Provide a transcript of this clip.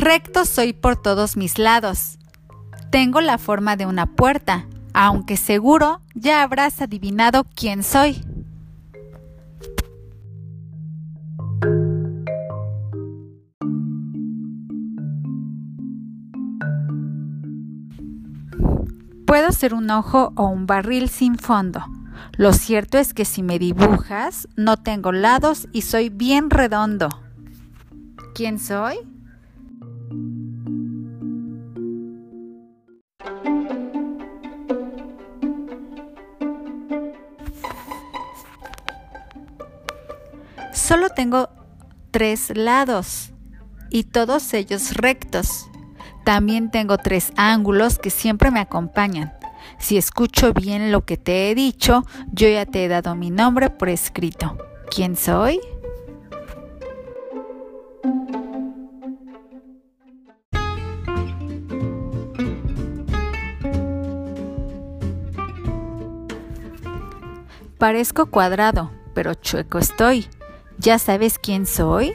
Recto soy por todos mis lados. Tengo la forma de una puerta, aunque seguro ya habrás adivinado quién soy. Puedo ser un ojo o un barril sin fondo. Lo cierto es que si me dibujas, no tengo lados y soy bien redondo. ¿Quién soy? Solo tengo tres lados y todos ellos rectos. También tengo tres ángulos que siempre me acompañan. Si escucho bien lo que te he dicho, yo ya te he dado mi nombre por escrito. ¿Quién soy? Parezco cuadrado, pero chueco estoy. ¿Ya sabes quién soy?